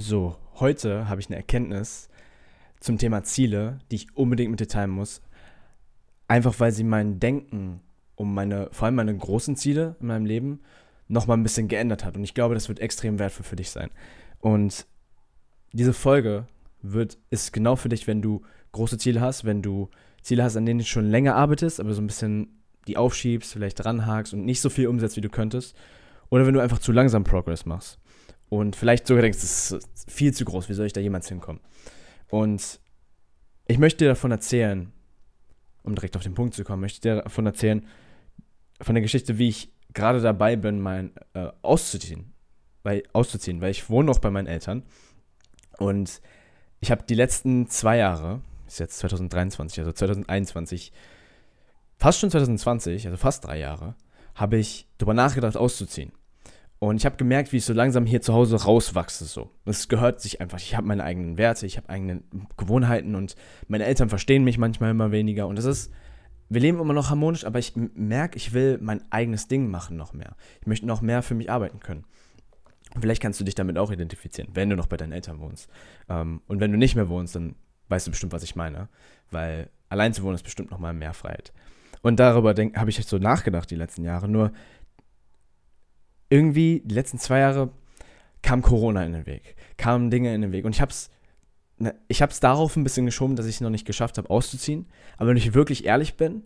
So, heute habe ich eine Erkenntnis zum Thema Ziele, die ich unbedingt mit dir teilen muss. Einfach weil sie mein Denken um meine, vor allem meine großen Ziele in meinem Leben, nochmal ein bisschen geändert hat. Und ich glaube, das wird extrem wertvoll für dich sein. Und diese Folge wird, ist genau für dich, wenn du große Ziele hast, wenn du Ziele hast, an denen du schon länger arbeitest, aber so ein bisschen die aufschiebst, vielleicht dranhakst und nicht so viel umsetzt, wie du könntest. Oder wenn du einfach zu langsam Progress machst und vielleicht sogar denkst, das ist viel zu groß, wie soll ich da jemals hinkommen? Und ich möchte dir davon erzählen, um direkt auf den Punkt zu kommen, möchte ich dir davon erzählen, von der Geschichte, wie ich gerade dabei bin, mein äh, auszuziehen, weil, auszuziehen, weil ich wohne noch bei meinen Eltern und ich habe die letzten zwei Jahre, ist jetzt 2023, also 2021, fast schon 2020, also fast drei Jahre, habe ich darüber nachgedacht, auszuziehen. Und ich habe gemerkt, wie ich so langsam hier zu Hause rauswachse. So. Das gehört sich einfach. Ich habe meine eigenen Werte, ich habe eigene Gewohnheiten und meine Eltern verstehen mich manchmal immer weniger. Und das ist, wir leben immer noch harmonisch, aber ich merke, ich will mein eigenes Ding machen noch mehr. Ich möchte noch mehr für mich arbeiten können. Und vielleicht kannst du dich damit auch identifizieren, wenn du noch bei deinen Eltern wohnst. Ähm, und wenn du nicht mehr wohnst, dann weißt du bestimmt, was ich meine. Weil allein zu wohnen ist bestimmt nochmal mehr Freiheit. Und darüber habe ich so nachgedacht die letzten Jahre. Nur irgendwie, die letzten zwei Jahre, kam Corona in den Weg. Kamen Dinge in den Weg. Und ich habe es ne, ich habe es darauf ein bisschen geschoben, dass ich es noch nicht geschafft habe, auszuziehen. Aber wenn ich wirklich ehrlich bin,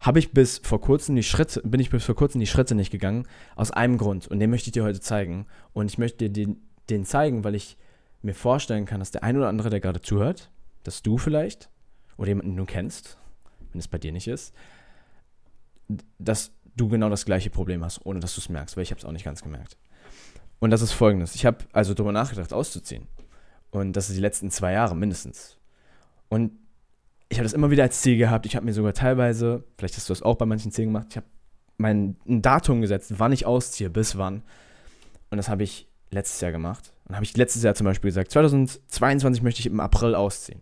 habe ich bis vor kurzem die Schritte, bin ich bis vor kurzem die Schritte nicht gegangen, aus einem Grund. Und den möchte ich dir heute zeigen. Und ich möchte dir den, den zeigen, weil ich mir vorstellen kann, dass der ein oder andere, der gerade zuhört, dass du vielleicht, oder jemanden, den du kennst, wenn es bei dir nicht ist, dass du genau das gleiche Problem hast, ohne dass du es merkst, weil ich habe es auch nicht ganz gemerkt. Und das ist folgendes. Ich habe also darüber nachgedacht, auszuziehen. Und das ist die letzten zwei Jahre mindestens. Und ich habe das immer wieder als Ziel gehabt. Ich habe mir sogar teilweise, vielleicht hast du das auch bei manchen Zielen gemacht, ich habe mein ein Datum gesetzt, wann ich ausziehe, bis wann. Und das habe ich letztes Jahr gemacht. Und habe ich letztes Jahr zum Beispiel gesagt, 2022 möchte ich im April ausziehen.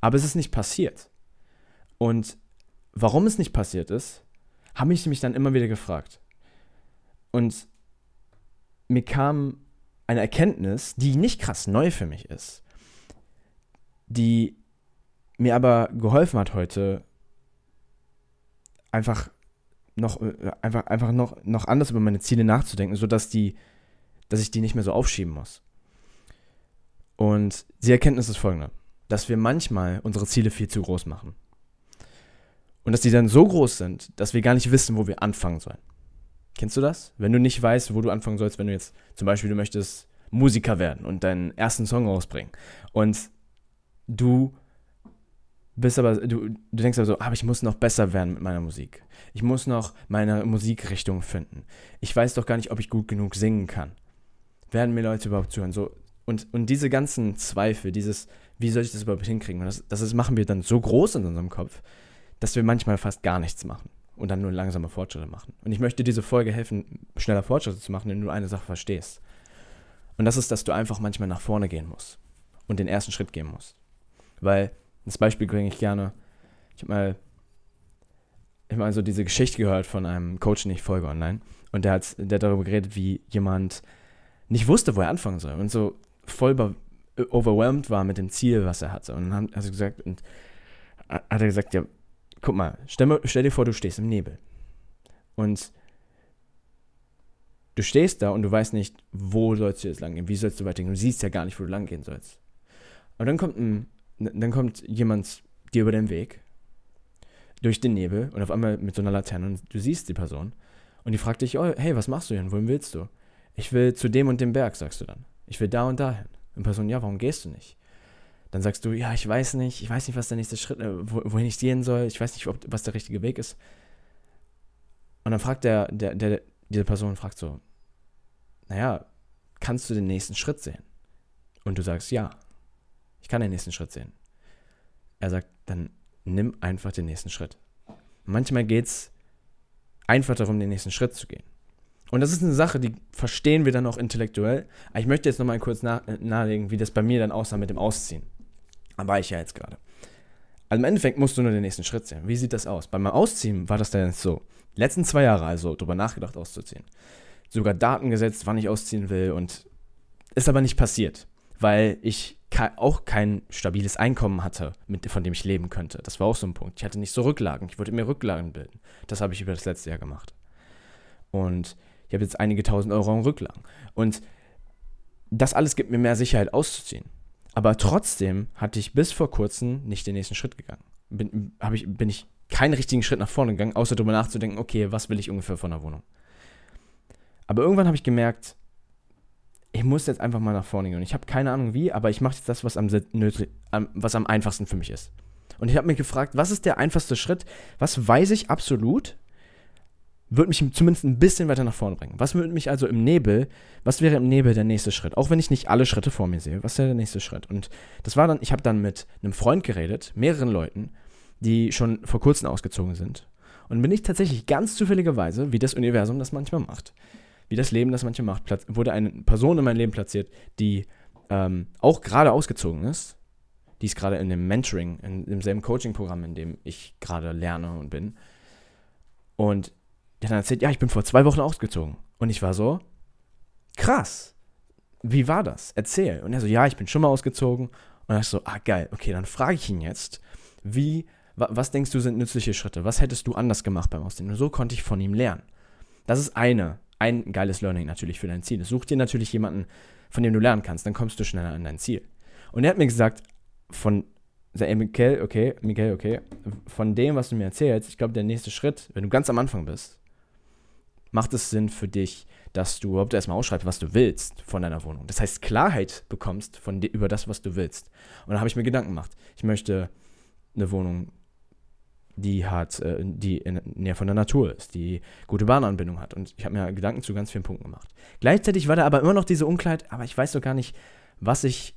Aber es ist nicht passiert. Und warum es nicht passiert ist, habe ich mich dann immer wieder gefragt. Und mir kam eine Erkenntnis, die nicht krass neu für mich ist, die mir aber geholfen hat heute, einfach noch, äh, einfach, einfach noch, noch anders über meine Ziele nachzudenken, sodass die, dass ich die nicht mehr so aufschieben muss. Und die Erkenntnis ist folgende, dass wir manchmal unsere Ziele viel zu groß machen. Und dass die dann so groß sind, dass wir gar nicht wissen, wo wir anfangen sollen. Kennst du das? Wenn du nicht weißt, wo du anfangen sollst, wenn du jetzt zum Beispiel, du möchtest Musiker werden und deinen ersten Song rausbringen. Und du bist aber, du, du denkst aber so, aber ich muss noch besser werden mit meiner Musik. Ich muss noch meine Musikrichtung finden. Ich weiß doch gar nicht, ob ich gut genug singen kann. Werden mir Leute überhaupt zuhören? So, und, und diese ganzen Zweifel, dieses, wie soll ich das überhaupt hinkriegen? Und das, das machen wir dann so groß in unserem Kopf, dass wir manchmal fast gar nichts machen und dann nur langsame Fortschritte machen. Und ich möchte diese Folge helfen, schneller Fortschritte zu machen, wenn du eine Sache verstehst. Und das ist, dass du einfach manchmal nach vorne gehen musst und den ersten Schritt gehen musst. Weil, das Beispiel bringe ich gerne. Ich habe mal, hab mal so diese Geschichte gehört von einem Coach, den ich folge online. Und der hat, der hat darüber geredet, wie jemand nicht wusste, wo er anfangen soll. Und so voll overwhelmed war mit dem Ziel, was er hatte. Und dann hat er gesagt, und hat er gesagt, ja, guck mal, stell, stell dir vor, du stehst im Nebel. Und du stehst da und du weißt nicht, wo sollst du jetzt lang gehen, wie sollst du weitergehen. Du siehst ja gar nicht, wo du lang gehen sollst. Und dann kommt, ein, dann kommt jemand dir über den Weg, durch den Nebel und auf einmal mit so einer Laterne und du siehst die Person und die fragt dich, oh, hey, was machst du hier? Wohin willst du? Ich will zu dem und dem Berg, sagst du dann. Ich will da und dahin. Und Person, ja, warum gehst du nicht? Dann sagst du, ja, ich weiß nicht, ich weiß nicht, was der nächste Schritt, äh, wohin ich gehen soll, ich weiß nicht, ob, was der richtige Weg ist. Und dann fragt der, der, der, diese Person fragt so, naja, kannst du den nächsten Schritt sehen? Und du sagst, ja, ich kann den nächsten Schritt sehen. Er sagt, dann nimm einfach den nächsten Schritt. Manchmal geht es einfach darum, den nächsten Schritt zu gehen. Und das ist eine Sache, die verstehen wir dann auch intellektuell. Ich möchte jetzt nochmal kurz nach, äh, nahelegen, wie das bei mir dann aussah mit dem Ausziehen. Da war ich ja jetzt gerade. Also im Endeffekt musst du nur den nächsten Schritt sehen. Wie sieht das aus? Beim Ausziehen war das dann so. Die letzten zwei Jahre also drüber nachgedacht auszuziehen. Sogar Daten gesetzt, wann ich ausziehen will und Ist aber nicht passiert, weil ich auch kein stabiles Einkommen hatte, mit, von dem ich leben könnte. Das war auch so ein Punkt. Ich hatte nicht so Rücklagen. Ich wollte mir Rücklagen bilden. Das habe ich über das letzte Jahr gemacht. Und ich habe jetzt einige tausend Euro in Rücklagen. Und das alles gibt mir mehr Sicherheit auszuziehen. Aber trotzdem hatte ich bis vor kurzem nicht den nächsten Schritt gegangen. Bin, ich, bin ich keinen richtigen Schritt nach vorne gegangen, außer darüber nachzudenken, okay, was will ich ungefähr von der Wohnung. Aber irgendwann habe ich gemerkt, ich muss jetzt einfach mal nach vorne gehen. Und ich habe keine Ahnung wie, aber ich mache jetzt das, was am, was am einfachsten für mich ist. Und ich habe mich gefragt, was ist der einfachste Schritt? Was weiß ich absolut? Wird mich zumindest ein bisschen weiter nach vorne bringen. Was würde mich also im Nebel, was wäre im Nebel der nächste Schritt? Auch wenn ich nicht alle Schritte vor mir sehe, was wäre der nächste Schritt? Und das war dann, ich habe dann mit einem Freund geredet, mehreren Leuten, die schon vor kurzem ausgezogen sind. Und bin ich tatsächlich ganz zufälligerweise, wie das Universum das manchmal macht, wie das Leben das manchmal macht, wurde eine Person in mein Leben platziert, die ähm, auch gerade ausgezogen ist. Die ist gerade in dem Mentoring, in demselben Coaching-Programm, in dem ich gerade lerne und bin. Und der hat dann erzählt, ja, ich bin vor zwei Wochen ausgezogen. Und ich war so, krass. Wie war das? Erzähl. Und er so, ja, ich bin schon mal ausgezogen. Und ich so, ah, geil. Okay, dann frage ich ihn jetzt, wie, was denkst du sind nützliche Schritte? Was hättest du anders gemacht beim Ausziehen? Und so konnte ich von ihm lernen. Das ist eine ein geiles Learning natürlich für dein Ziel. Such dir natürlich jemanden, von dem du lernen kannst, dann kommst du schneller an dein Ziel. Und er hat mir gesagt, von ey, Michael, okay, Michael, okay, von dem, was du mir erzählst, ich glaube, der nächste Schritt, wenn du ganz am Anfang bist, macht es Sinn für dich, dass du überhaupt erstmal ausschreibst, was du willst von deiner Wohnung. Das heißt, Klarheit bekommst von über das, was du willst. Und da habe ich mir Gedanken gemacht. Ich möchte eine Wohnung die hat, äh, die näher von der Natur ist, die gute Bahnanbindung hat. Und ich habe mir Gedanken zu ganz vielen Punkten gemacht. Gleichzeitig war da aber immer noch diese Unklarheit, aber ich weiß doch gar nicht, was ich.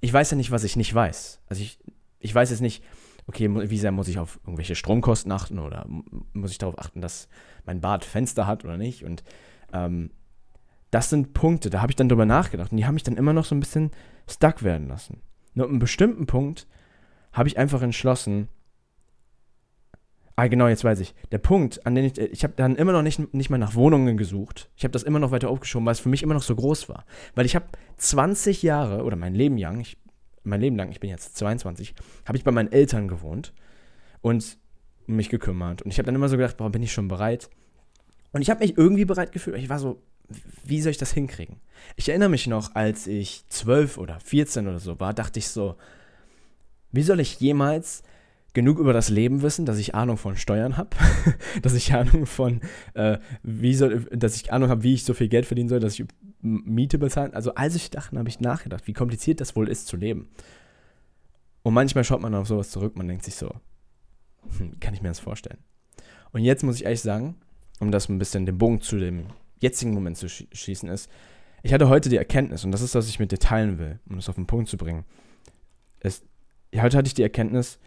Ich weiß ja nicht, was ich nicht weiß. Also ich, ich weiß jetzt nicht, okay, wie sehr muss ich auf irgendwelche Stromkosten achten oder muss ich darauf achten, dass mein Bad Fenster hat oder nicht. Und ähm, das sind Punkte, da habe ich dann drüber nachgedacht und die haben mich dann immer noch so ein bisschen stuck werden lassen. Nur einem bestimmten Punkt habe ich einfach entschlossen, Ah, genau, jetzt weiß ich. Der Punkt, an den ich, ich habe dann immer noch nicht, nicht mal nach Wohnungen gesucht. Ich habe das immer noch weiter aufgeschoben, weil es für mich immer noch so groß war. Weil ich habe 20 Jahre, oder mein Leben lang, ich, mein Leben lang, ich bin jetzt 22, habe ich bei meinen Eltern gewohnt und mich gekümmert. Und ich habe dann immer so gedacht, boah, bin ich schon bereit? Und ich habe mich irgendwie bereit gefühlt. Ich war so, wie soll ich das hinkriegen? Ich erinnere mich noch, als ich 12 oder 14 oder so war, dachte ich so, wie soll ich jemals genug über das Leben wissen, dass ich Ahnung von Steuern habe, dass ich Ahnung von, äh, wie soll, dass ich Ahnung habe, wie ich so viel Geld verdienen soll, dass ich Miete bezahlen. Also als ich dachte, habe ich nachgedacht, wie kompliziert das wohl ist zu leben. Und manchmal schaut man auf sowas zurück, man denkt sich so, hm, kann ich mir das vorstellen. Und jetzt muss ich ehrlich sagen, um das ein bisschen den Bogen zu dem jetzigen Moment zu schießen, ist, ich hatte heute die Erkenntnis, und das ist, was ich mit dir teilen will, um es auf den Punkt zu bringen. Es, heute hatte ich die Erkenntnis,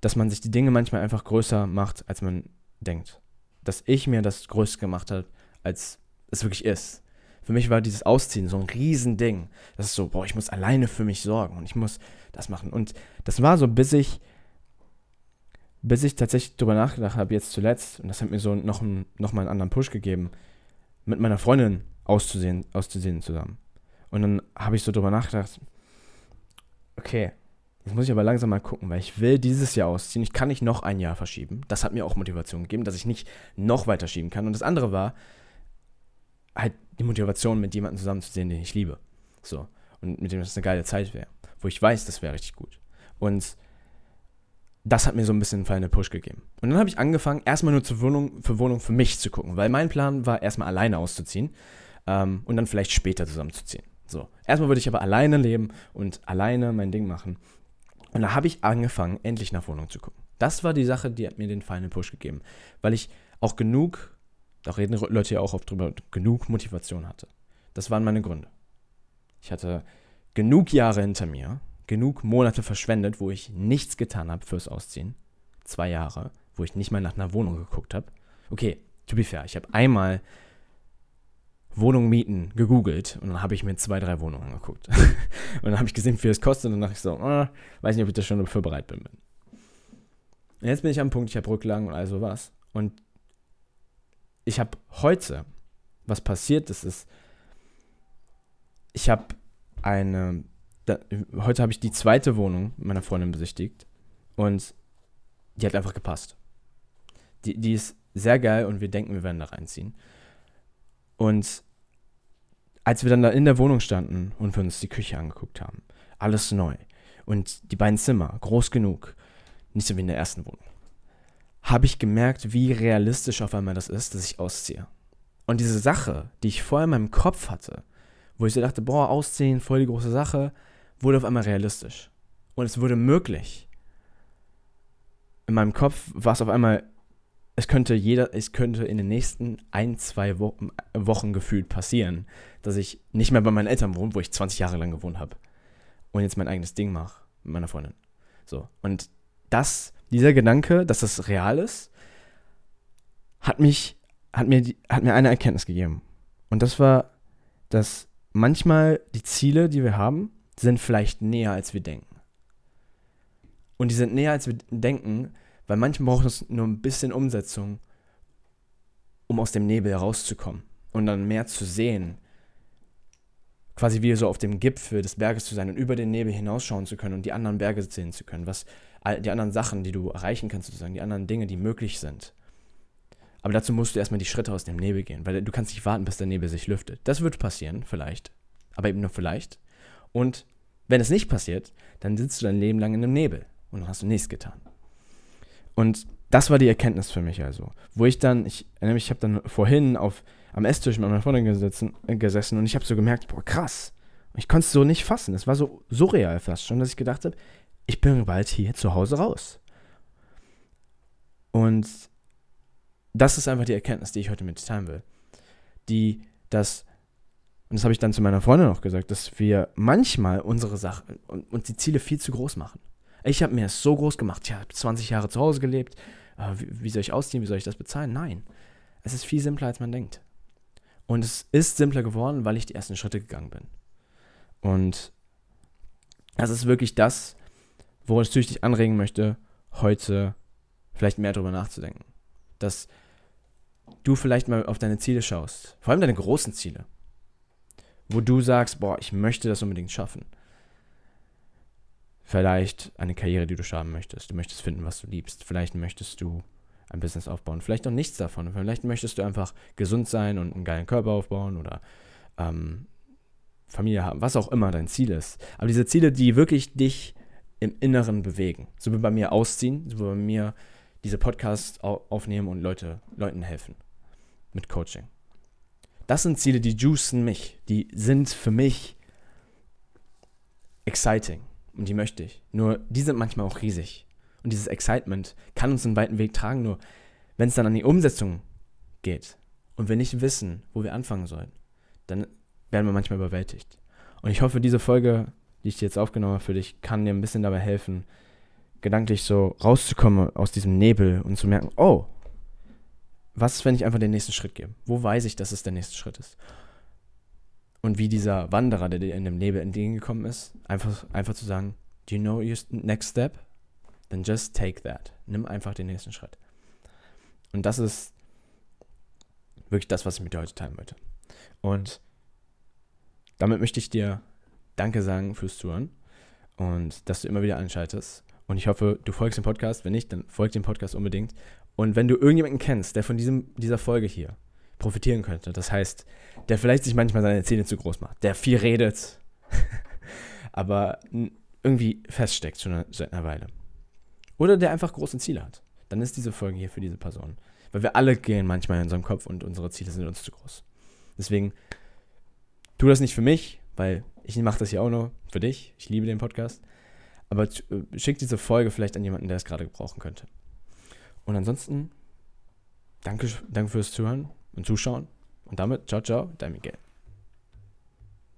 dass man sich die Dinge manchmal einfach größer macht, als man denkt. Dass ich mir das größer gemacht habe, als es wirklich ist. Für mich war dieses Ausziehen so ein Riesending. Das ist so, boah, ich muss alleine für mich sorgen und ich muss das machen. Und das war so, bis ich, bis ich tatsächlich darüber nachgedacht habe, jetzt zuletzt, und das hat mir so noch, ein, noch mal einen anderen Push gegeben, mit meiner Freundin auszusehen, auszusehen zusammen. Und dann habe ich so darüber nachgedacht, okay, Jetzt muss ich aber langsam mal gucken, weil ich will dieses Jahr ausziehen. Ich kann nicht noch ein Jahr verschieben. Das hat mir auch Motivation gegeben, dass ich nicht noch weiter schieben kann. Und das andere war halt die Motivation, mit jemandem zusammenzusehen, den ich liebe. So. Und mit dem das eine geile Zeit wäre. Wo ich weiß, das wäre richtig gut. Und das hat mir so ein bisschen einen Push gegeben. Und dann habe ich angefangen, erstmal nur zur Wohnung, für Wohnung für mich zu gucken, weil mein Plan war, erstmal alleine auszuziehen ähm, und dann vielleicht später zusammenzuziehen. So. Erstmal würde ich aber alleine leben und alleine mein Ding machen. Und da habe ich angefangen, endlich nach Wohnung zu gucken. Das war die Sache, die hat mir den Final Push gegeben, weil ich auch genug, da reden Leute ja auch oft drüber, genug Motivation hatte. Das waren meine Gründe. Ich hatte genug Jahre hinter mir, genug Monate verschwendet, wo ich nichts getan habe fürs Ausziehen. Zwei Jahre, wo ich nicht mal nach einer Wohnung geguckt habe. Okay, to be fair, ich habe einmal Wohnung mieten gegoogelt und dann habe ich mir zwei, drei Wohnungen angeguckt. und dann habe ich gesehen, wie viel es kostet und dann dachte ich so, oh, weiß nicht, ob ich da schon dafür bereit bin. Und jetzt bin ich am Punkt, ich habe Rücklagen und all sowas. Und ich habe heute, was passiert ist, ist, ich habe eine, da, heute habe ich die zweite Wohnung meiner Freundin besichtigt und die hat einfach gepasst. Die, die ist sehr geil und wir denken, wir werden da reinziehen. Und als wir dann da in der Wohnung standen und wir uns die Küche angeguckt haben, alles neu und die beiden Zimmer, groß genug, nicht so wie in der ersten Wohnung, habe ich gemerkt, wie realistisch auf einmal das ist, dass ich ausziehe. Und diese Sache, die ich vorher in meinem Kopf hatte, wo ich so dachte, boah, ausziehen, voll die große Sache, wurde auf einmal realistisch. Und es wurde möglich. In meinem Kopf war es auf einmal, es könnte jeder, es könnte in den nächsten ein, zwei Wochen, Wochen gefühlt passieren, dass ich nicht mehr bei meinen Eltern wohne, wo ich 20 Jahre lang gewohnt habe. Und jetzt mein eigenes Ding mache mit meiner Freundin. So. Und das, dieser Gedanke, dass das real ist, hat mich, hat mir, hat mir eine Erkenntnis gegeben. Und das war, dass manchmal die Ziele, die wir haben, sind vielleicht näher, als wir denken. Und die sind näher, als wir denken, weil manchmal braucht es nur ein bisschen Umsetzung, um aus dem Nebel herauszukommen und dann mehr zu sehen. Quasi wie so auf dem Gipfel des Berges zu sein und über den Nebel hinausschauen zu können und die anderen Berge sehen zu können, was die anderen Sachen, die du erreichen kannst, sozusagen, die anderen Dinge, die möglich sind. Aber dazu musst du erstmal die Schritte aus dem Nebel gehen, weil du kannst nicht warten, bis der Nebel sich lüftet. Das wird passieren, vielleicht. Aber eben nur vielleicht. Und wenn es nicht passiert, dann sitzt du dein Leben lang in einem Nebel und dann hast du nichts getan. Und das war die Erkenntnis für mich also. Wo ich dann, ich mich, ich habe dann vorhin auf, am Esstisch mit meiner Freundin gesessen, äh, gesessen und ich habe so gemerkt, boah, krass. Ich konnte es so nicht fassen. Es war so surreal fast schon, dass ich gedacht habe, ich bin bald hier zu Hause raus. Und das ist einfach die Erkenntnis, die ich heute mit dir teilen will. Die, dass, und das habe ich dann zu meiner Freundin auch gesagt, dass wir manchmal unsere Sachen und, und die Ziele viel zu groß machen. Ich habe mir es so groß gemacht. Ich habe 20 Jahre zu Hause gelebt. Äh, wie, wie soll ich ausziehen? Wie soll ich das bezahlen? Nein. Es ist viel simpler, als man denkt. Und es ist simpler geworden, weil ich die ersten Schritte gegangen bin. Und das ist wirklich das, woran ich dich anregen möchte, heute vielleicht mehr darüber nachzudenken. Dass du vielleicht mal auf deine Ziele schaust, vor allem deine großen Ziele, wo du sagst, boah, ich möchte das unbedingt schaffen. Vielleicht eine Karriere, die du schaffen möchtest. Du möchtest finden, was du liebst. Vielleicht möchtest du ein Business aufbauen. Vielleicht auch nichts davon. Vielleicht möchtest du einfach gesund sein und einen geilen Körper aufbauen oder ähm, Familie haben, was auch immer dein Ziel ist. Aber diese Ziele, die wirklich dich im Inneren bewegen. So wie bei mir ausziehen, so wie bei mir diese Podcasts aufnehmen und Leute, Leuten helfen mit Coaching. Das sind Ziele, die juicen mich. Die sind für mich exciting. Und die möchte ich. Nur, die sind manchmal auch riesig. Und dieses Excitement kann uns einen weiten Weg tragen, nur wenn es dann an die Umsetzung geht und wir nicht wissen, wo wir anfangen sollen, dann werden wir manchmal überwältigt. Und ich hoffe, diese Folge, die ich jetzt aufgenommen habe für dich, kann dir ein bisschen dabei helfen, gedanklich so rauszukommen aus diesem Nebel und zu merken, oh, was, wenn ich einfach den nächsten Schritt gehe? Wo weiß ich, dass es der nächste Schritt ist? Und wie dieser Wanderer, der dir in dem Nebel entgegengekommen ist, einfach, einfach zu sagen, do you know your next step? Then just take that. Nimm einfach den nächsten Schritt. Und das ist wirklich das, was ich mit dir heute teilen wollte. Und damit möchte ich dir Danke sagen fürs Zuhören und dass du immer wieder einschaltest. Und ich hoffe, du folgst dem Podcast. Wenn nicht, dann folg dem Podcast unbedingt. Und wenn du irgendjemanden kennst, der von diesem, dieser Folge hier profitieren könnte, das heißt, der vielleicht sich manchmal seine Zähne zu groß macht, der viel redet, aber irgendwie feststeckt schon seit einer Weile. Oder der einfach große Ziele hat, dann ist diese Folge hier für diese Person. Weil wir alle gehen manchmal in unserem Kopf und unsere Ziele sind uns zu groß. Deswegen tu das nicht für mich, weil ich mache das hier auch nur für dich. Ich liebe den Podcast. Aber äh, schick diese Folge vielleicht an jemanden, der es gerade gebrauchen könnte. Und ansonsten, danke, danke fürs Zuhören und Zuschauen. Und damit, ciao, ciao, dein Miguel.